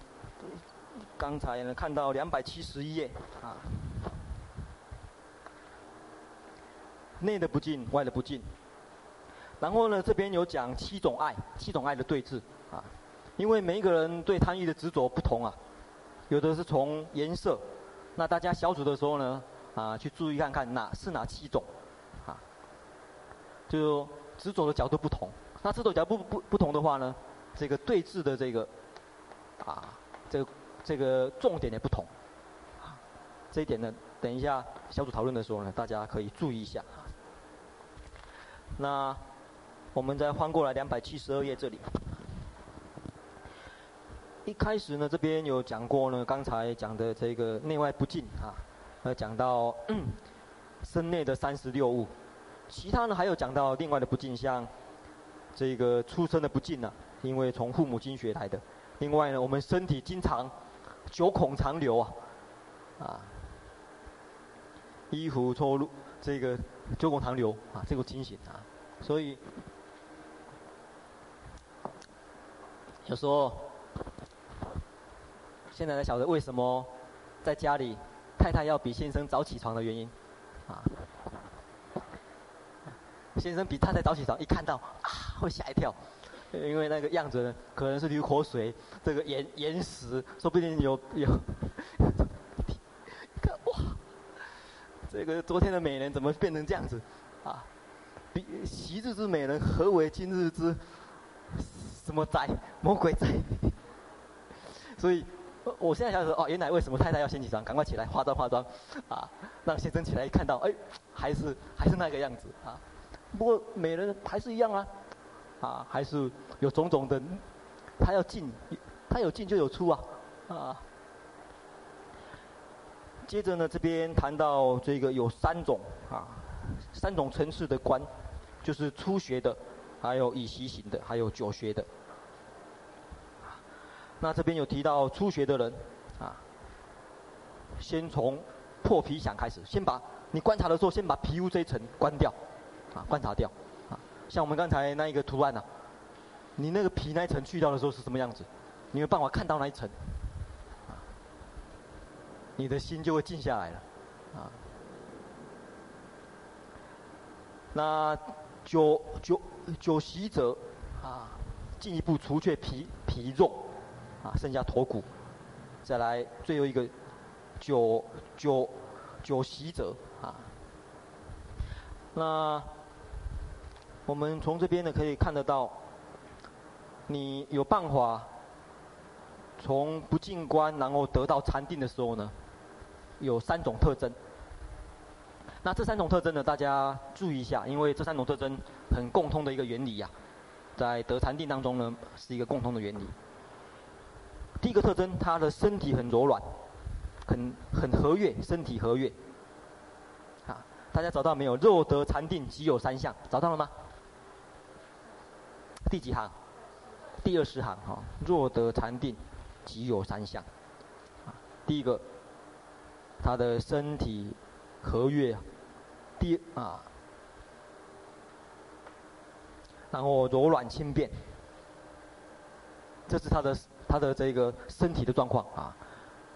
S1: 刚才呢，看到两百七十一页啊，内的不净，外的不净。然后呢，这边有讲七种爱，七种爱的对峙啊。因为每一个人对贪欲的执着不同啊，有的是从颜色，那大家小组的时候呢，啊，去注意看看哪是哪七种啊，就执着的角度不同。那执着角度不不不同的话呢，这个对峙的这个啊，这个。这个重点也不同，啊，这一点呢，等一下小组讨论的时候呢，大家可以注意一下。那我们再翻过来两百七十二页这里，一开始呢，这边有讲过呢，刚才讲的这个内外不净啊，呃，讲到身内的三十六物，其他呢还有讲到另外的不净，像这个出生的不净呢，因为从父母亲学来的，另外呢，我们身体经常。九孔常流啊，啊，衣服错入这个九孔长流啊，这个情形啊，所以有时候现在才晓得为什么在家里太太要比先生早起床的原因啊。先生比太太早起床，一看到啊会吓一跳，因为那个样子，可能是流口水，这个眼眼屎，说不定有有。哇，这个昨天的美人怎么变成这样子？啊，比昔日之美人何为今日之什么灾？魔鬼灾！所以，我现在想说哦，原来为什么太太要先起床，赶快起来化妆化妆，啊，让先生起来看到，哎，还是还是那个样子啊。不过美人还是一样啊，啊，还是有种种的，他要进，他有进就有出啊，啊。接着呢，这边谈到这个有三种啊，三种层次的观，就是初学的，还有已习行的，还有久学的。那这边有提到初学的人，啊，先从破皮想开始，先把你观察的时候，先把皮肤这一层关掉。啊，观察掉，啊，像我们刚才那一个图案呢，你那个皮那一层去掉的时候是什么样子？你有办法看到那一层，啊，你的心就会静下来了，啊。那久久久习者，啊，进一步除却皮皮肉，啊，剩下驼骨，再来最后一个久久久习者，啊，那。我们从这边呢可以看得到，你有办法从不进观，然后得到禅定的时候呢，有三种特征。那这三种特征呢，大家注意一下，因为这三种特征很共通的一个原理呀、啊，在得禅定当中呢是一个共通的原理。第一个特征，他的身体很柔软，很很和悦，身体和悦。啊，大家找到没有？若得禅定，即有三项，找到了吗？第几行？第二十行哈。若得禅定，即有三项。第一个，他的身体和悦。啊，然后柔软轻便，这是他的他的这个身体的状况啊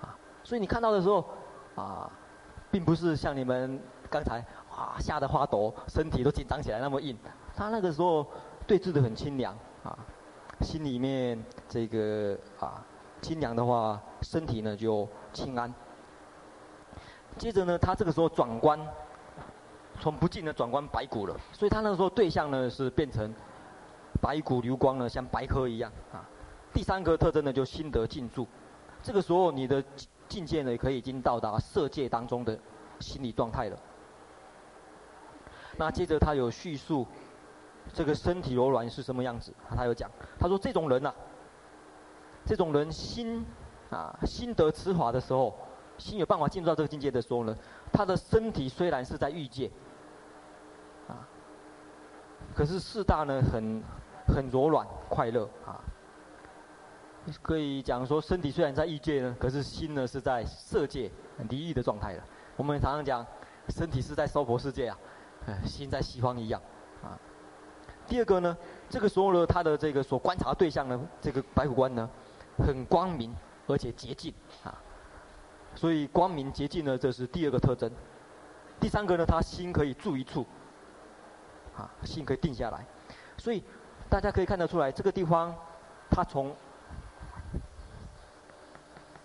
S1: 啊。所以你看到的时候啊，并不是像你们刚才啊吓得发抖，身体都紧张起来那么硬。他那个时候。对峙的很清凉啊，心里面这个啊清凉的话，身体呢就轻安。接着呢，他这个时候转观，从不净的转观白骨了，所以他那个时候对象呢是变成白骨流光呢，像白鹤一样啊。第三个特征呢就心得静住，这个时候你的境界呢可以已经到达色界当中的心理状态了。那接着他有叙述。这个身体柔软是什么样子？他有讲，他说这种人呐、啊，这种人心啊，心得此法的时候，心有办法进入到这个境界的时候呢，他的身体虽然是在欲界，可是四大呢很很柔软快乐啊，可以讲说身体虽然在欲界呢，可是心呢是在色界离欲的状态了。我们常常讲，身体是在娑婆世界啊，心在西方一样啊。第二个呢，这个时候呢，他的这个所观察对象呢，这个白骨观呢，很光明而且洁净啊，所以光明洁净呢，这是第二个特征。第三个呢，他心可以住一处，啊，心可以定下来，所以大家可以看得出来，这个地方，他从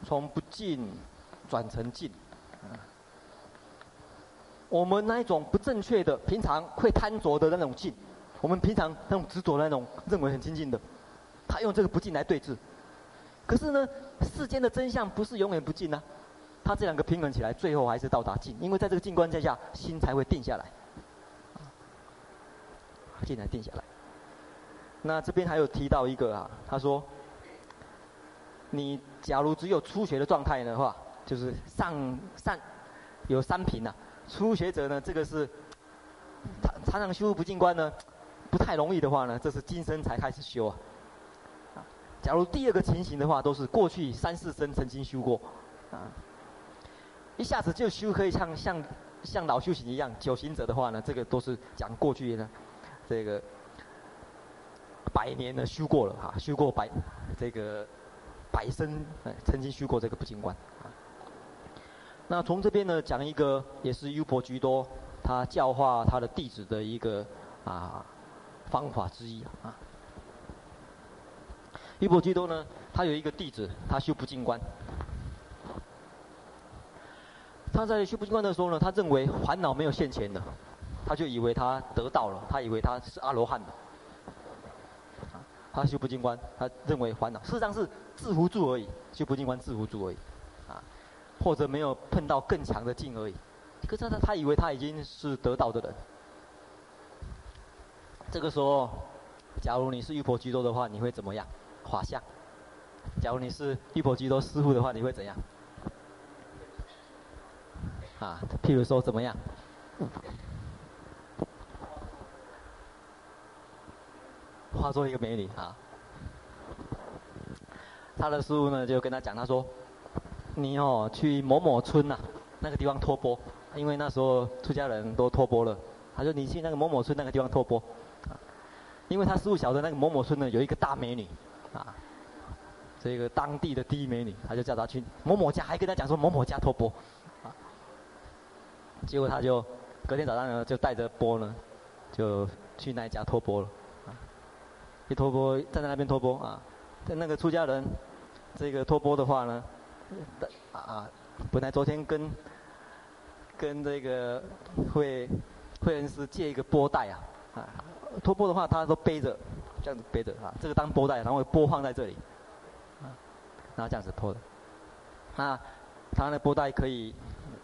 S1: 从不净转成净，啊，我们那一种不正确的，平常会贪着的那种净。我们平常那种执着的那种认为很清净的，他用这个不进来对峙。可是呢，世间的真相不是永远不进呢、啊，他这两个平衡起来，最后还是到达静，因为在这个静观之下，心才会定下来。进来定下来。那这边还有提到一个啊，他说，你假如只有初学的状态的话，就是上上有三品啊，初学者呢，这个是常常修不进关呢。不太容易的话呢，这是今生才开始修啊。假如第二个情形的话，都是过去三四生曾经修过，啊，一下子就修可以像像
S2: 像老修行一样九行者的话呢，这个都是讲过去呢，这个百年的修过了哈，修过百这个百生，曾经修过这个不净观啊。那从这边呢讲一个，也是优婆居多他教化他的弟子的一个啊方法之一啊。优婆居多呢，他有一个弟子，他修不净观。他在修不净观的时候呢，他认为烦恼没有现前的，他就以为他得到了，他以为他是阿罗汉的。他修不净观，他认为烦恼事实上是自扶住而已，修不净观自扶住而已，啊，或者没有碰到更强的境而已。可是他他以为他已经是得道的人。这个时候，假如你是玉婆居多的话，你会怎么样？画像。假如你是玉婆居多师父的话，你会怎样？啊，譬如说怎么样？化作一个美女啊。他的师傅呢就跟他讲，他说：“你哦去某某村呐、那个地方托钵，因为那时候出家人都托钵了。他说你去那个某某村那个地方托钵，因为他师傅晓得那个某某村呢有一个大美女，啊，这个当地的第一美女，他就叫他去某某家，还跟他讲说某某家托钵。”结果他就隔天早上呢，就带着钵呢，就去那一家托钵了。一托钵站在那边托钵啊，在那个出家人，这个托钵的话呢，啊，本来昨天跟跟这个会会恩师借一个钵袋啊，啊，托钵的话他都背着，这样子背着啊，这个当钵袋，然后钵放在这里，啊，然后这样子托的，啊，他那钵袋可以。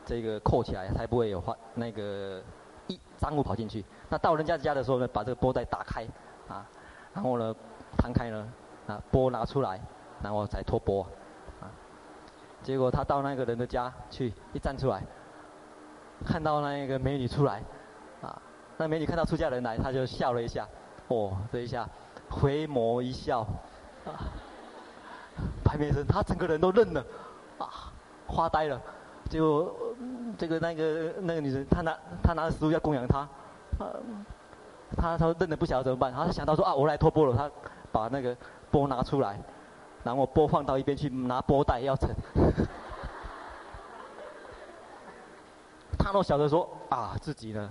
S2: 这个扣起来才不会有坏那个一脏物跑进去。那到人家家的时候呢，把这个钵袋打开，啊，然后呢，摊开呢，啊，钵拿出来，然后再托钵，啊，结果他到那个人的家去，一站出来，看到那一个美女出来，啊，那美女看到出家人来，他就笑了一下，哦，这一下回眸一笑，啊，白眉僧他整个人都愣了，啊，发呆了。结果这个那个那个女生，她拿她拿着食物要供养他，啊。他，他愣得不晓得怎么办，他想到说啊，我来托钵了，他把那个钵拿出来，然后钵放到一边去拿钵袋要盛。她都晓得说啊，自己呢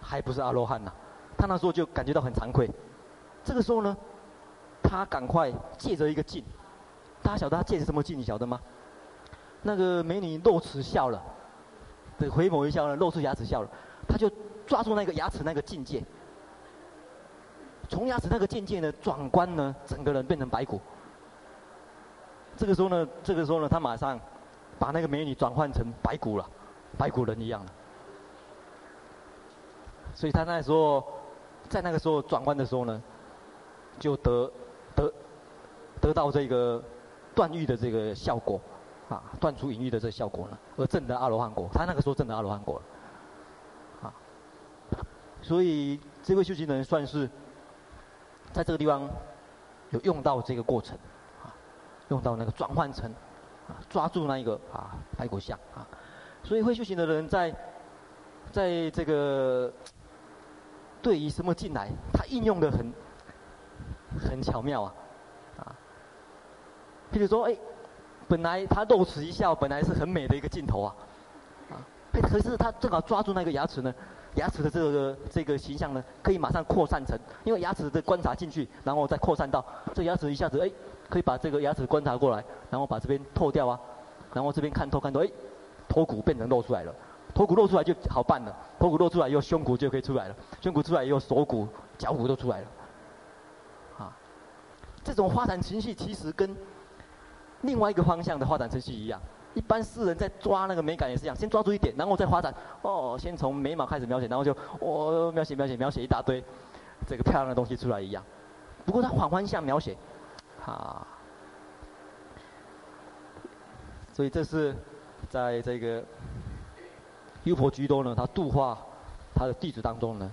S2: 还不是阿罗汉呐，他那时候就感觉到很惭愧。这个时候呢，他赶快借着一个镜，大家晓得他借着什么镜？你晓得吗？那个美女露齿笑了，对，回眸一笑呢，露出牙齿笑了。他就抓住那个牙齿那个境界，从牙齿那个渐渐的转关呢，整个人变成白骨。这个时候呢，这个时候呢，他马上把那个美女转换成白骨了，白骨人一样了。所以他那时候，在那个时候转关的时候呢，就得得得到这个断欲的这个效果。啊，断除淫欲的这个效果呢，而证得阿罗汉果，他那个时候证得阿罗汉果了，啊，所以这位修行人算是在这个地方有用到这个过程，啊，用到那个转换成，啊，抓住那一个啊白骨相啊，所以会修行的人在在这个对于什么进来，他应用的很很巧妙啊，啊，譬如说哎。本来他露齿一笑，本来是很美的一个镜头啊，啊，可是他正好抓住那个牙齿呢，牙齿的这个这个形象呢，可以马上扩散成，因为牙齿的观察进去，然后再扩散到这牙齿一下子哎，可以把这个牙齿观察过来，然后把这边透掉啊，然后这边看透看透，哎，头骨变成露出来了，头骨露出来就好办了，头骨露出来以后胸骨就可以出来了，胸骨出来以后锁骨、脚骨都出来了，啊，这种发展情绪其实跟。另外一个方向的发展程序一样，一般诗人在抓那个美感也是一样，先抓住一点，然后再发展。哦，先从眉毛开始描写，然后就哦描写描写描写一大堆，这个漂亮的东西出来一样。不过他反方向描写，啊，所以这是在这个优婆居多呢，他度化他的弟子当中呢，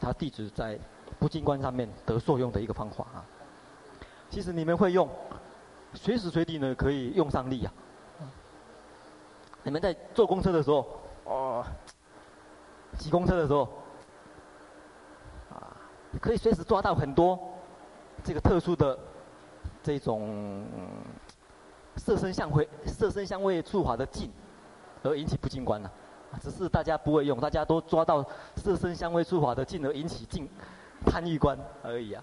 S2: 他弟子在不净观上面得受用的一个方法啊。其实你们会用。随时随地呢，可以用上力啊！你们在坐公车的时候，哦，挤公车的时候，啊，可以随时抓到很多这个特殊的这种色身相味色身相味触法的境，而引起不净观了。只是大家不会用，大家都抓到色身相味触法的境而引起净贪欲观而已啊。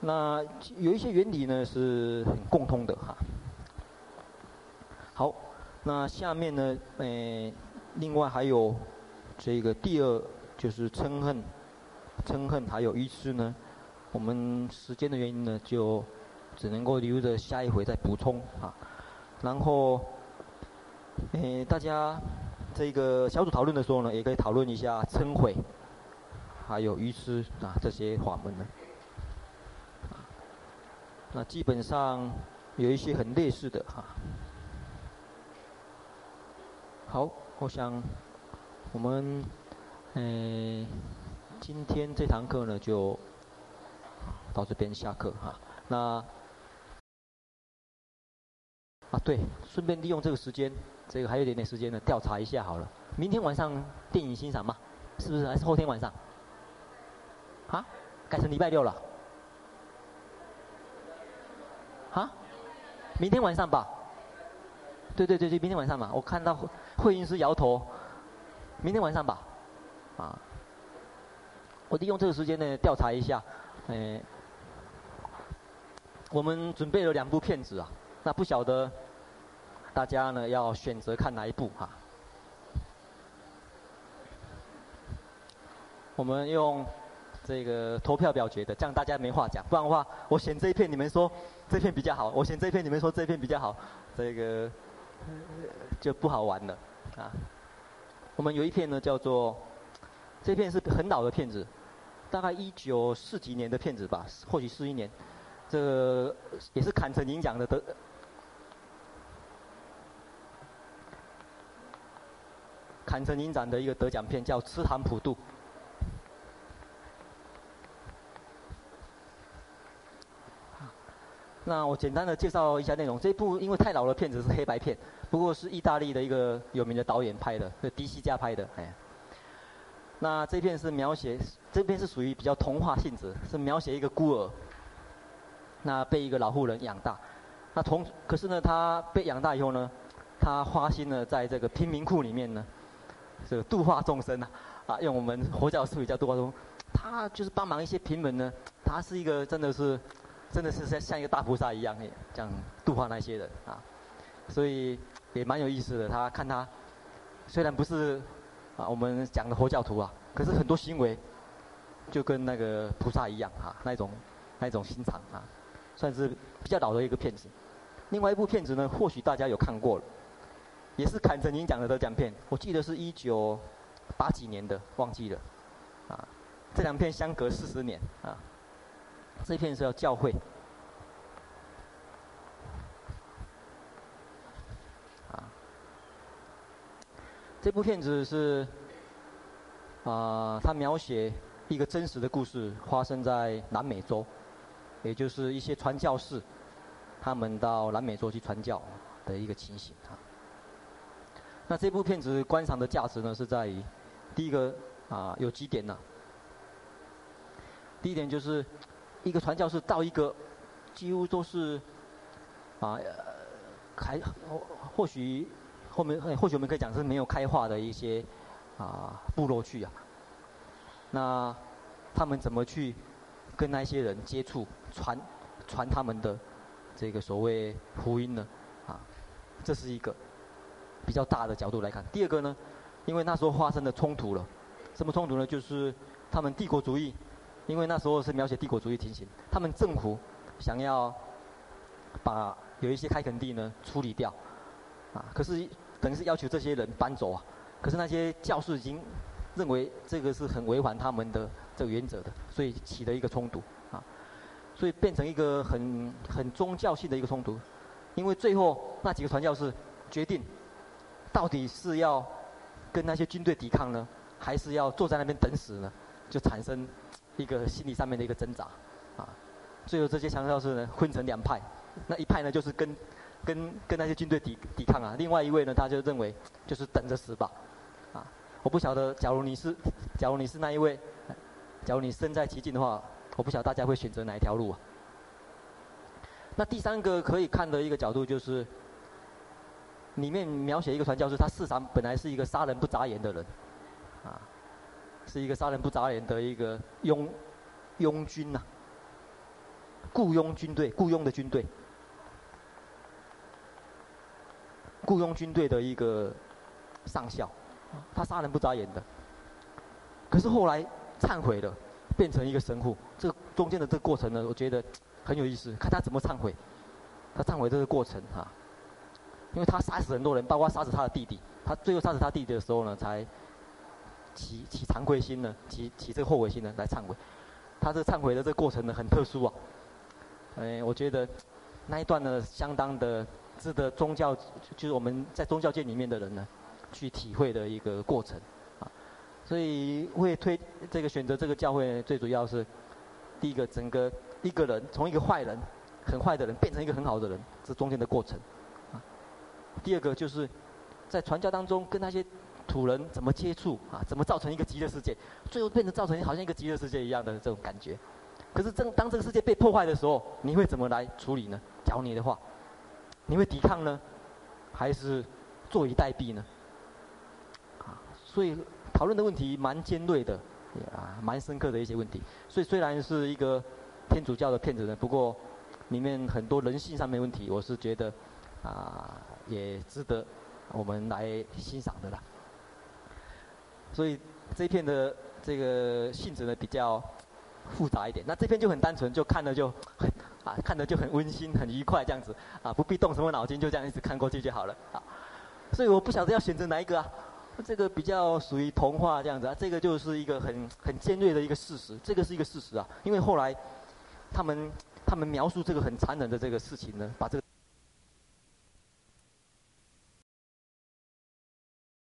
S2: 那有一些原理呢是很共通的哈。好，那下面呢，诶，另外还有这个第二就是嗔恨，嗔恨还有愚痴呢。我们时间的原因呢，就只能够留着下一回再补充啊。然后，诶，大家这个小组讨论的时候呢，也可以讨论一下嗔悔，还有愚痴啊这些法门呢。那基本上有一些很类似的哈。好，我想我们嗯今天这堂课呢就到这边下课哈。那啊对，顺便利用这个时间，这个还有一点点时间呢，调查一下好了。明天晚上电影欣赏吗？是不是？还是后天晚上？啊？改成礼拜六了？啊，明天晚上吧。对对对对，明天晚上嘛。我看到会阴师摇头，明天晚上吧。啊，我利用这个时间呢调查一下，诶，我们准备了两部片子啊，那不晓得大家呢要选择看哪一部哈？我们用。这个投票表决的，这样大家没话讲。不然的话，我选这一片，你们说这片比较好；我选这一片，你们说这片比较好，这个就不好玩了啊。我们有一片呢，叫做这片是很老的片子，大概一九四几年的片子吧，或许四一年。这也是坎城影奖的得，坎城影展的一个得奖片，叫《痴含普渡》。那我简单的介绍一下内容。这部因为太老的片子是黑白片，不过是意大利的一个有名的导演拍的，是迪西加拍的。哎，那这片是描写，这片是属于比较童话性质，是描写一个孤儿，那被一个老妇人养大。那同可是呢，他被养大以后呢，他花心呢，在这个贫民窟里面呢，这个度化众生啊，啊，用我们佛教术语叫度化众生。他就是帮忙一些贫民呢，他是一个真的是。真的是像像一个大菩萨一样，这样度化那些人啊，所以也蛮有意思的。他看他虽然不是啊我们讲的佛教徒啊，可是很多行为就跟那个菩萨一样啊，那种那种心肠啊，算是比较老的一个片子。另外一部片子呢，或许大家有看过了，也是坎城影奖的得奖片，我记得是一九八几年的，忘记了啊。这两片相隔四十年啊。这片是叫教会，啊，这部片子是啊，它描写一个真实的故事，发生在南美洲，也就是一些传教士，他们到南美洲去传教的一个情形啊。那这部片子观赏的价值呢，是在于第一个啊，有几点呢？第一点就是。一个传教士到一个几乎都是啊，还或或许后面或许我们可以讲是没有开化的一些啊部落去啊，那他们怎么去跟那些人接触，传传他们的这个所谓福音呢？啊，这是一个比较大的角度来看。第二个呢，因为那时候发生了冲突了，什么冲突呢？就是他们帝国主义。因为那时候是描写帝国主义情形，他们政府想要把有一些开垦地呢处理掉，啊，可是等于是要求这些人搬走啊，可是那些教士已经认为这个是很违反他们的这个原则的，所以起了一个冲突啊，所以变成一个很很宗教性的一个冲突，因为最后那几个传教士决定，到底是要跟那些军队抵抗呢，还是要坐在那边等死呢，就产生。一个心理上面的一个挣扎，啊，最后这些传教士呢分成两派，那一派呢就是跟跟跟那些军队抵抵抗啊。另外一位呢，他就认为就是等着死吧，啊，我不晓得，假如你是，假如你是那一位，假如你身在其境的话，我不晓得大家会选择哪一条路啊。那第三个可以看的一个角度就是，里面描写一个传教士，他事实上本来是一个杀人不眨眼的人，是一个杀人不眨眼的一个佣佣军呐、雇佣军队，雇佣的军队，雇佣军队的一个上校，他杀人不眨眼的，可是后来忏悔了，变成一个神父，这个中间的这个过程呢，我觉得。很有意思，看他怎么忏悔，他忏悔这个过程哈，因为他杀死很多人，包括杀死他的弟弟，他最后杀死他弟弟的时候呢，才起起惭愧心呢，起起这个后悔心呢来忏悔，他这忏悔的这个过程呢很特殊啊，哎，我觉得那一段呢相当的值得宗教，就是我们在宗教界里面的人呢去体会的一个过程啊，所以会推这个选择这个教会，最主要是第一个整个。一个人从一个坏人、很坏的人变成一个很好的人，这中间的过程。啊，第二个就是在传教当中跟那些土人怎么接触啊，怎么造成一个极乐世界，最后变成造成好像一个极乐世界一样的这种感觉。可是正当这个世界被破坏的时候，你会怎么来处理呢？假如你的话，你会抵抗呢，还是坐以待毙呢？啊，所以讨论的问题蛮尖锐的，啊，蛮深刻的一些问题。所以虽然是一个。天主教的片子呢，不过里面很多人性上面问题，我是觉得啊、也值得我们来欣赏的啦。所以这一片的这个性质呢比较复杂一点，那这片就很单纯，就看了就很啊，看着就很温馨、很愉快这样子啊，不必动什么脑筋，就这样一直看过去就好了啊。所以我不晓得要选择哪一个啊，这个比较属于童话这样子啊，这个就是一个很很尖锐的一个事实，这个是一个事实啊，因为后来。他们他们描述这个很残忍的这个事情呢，把这个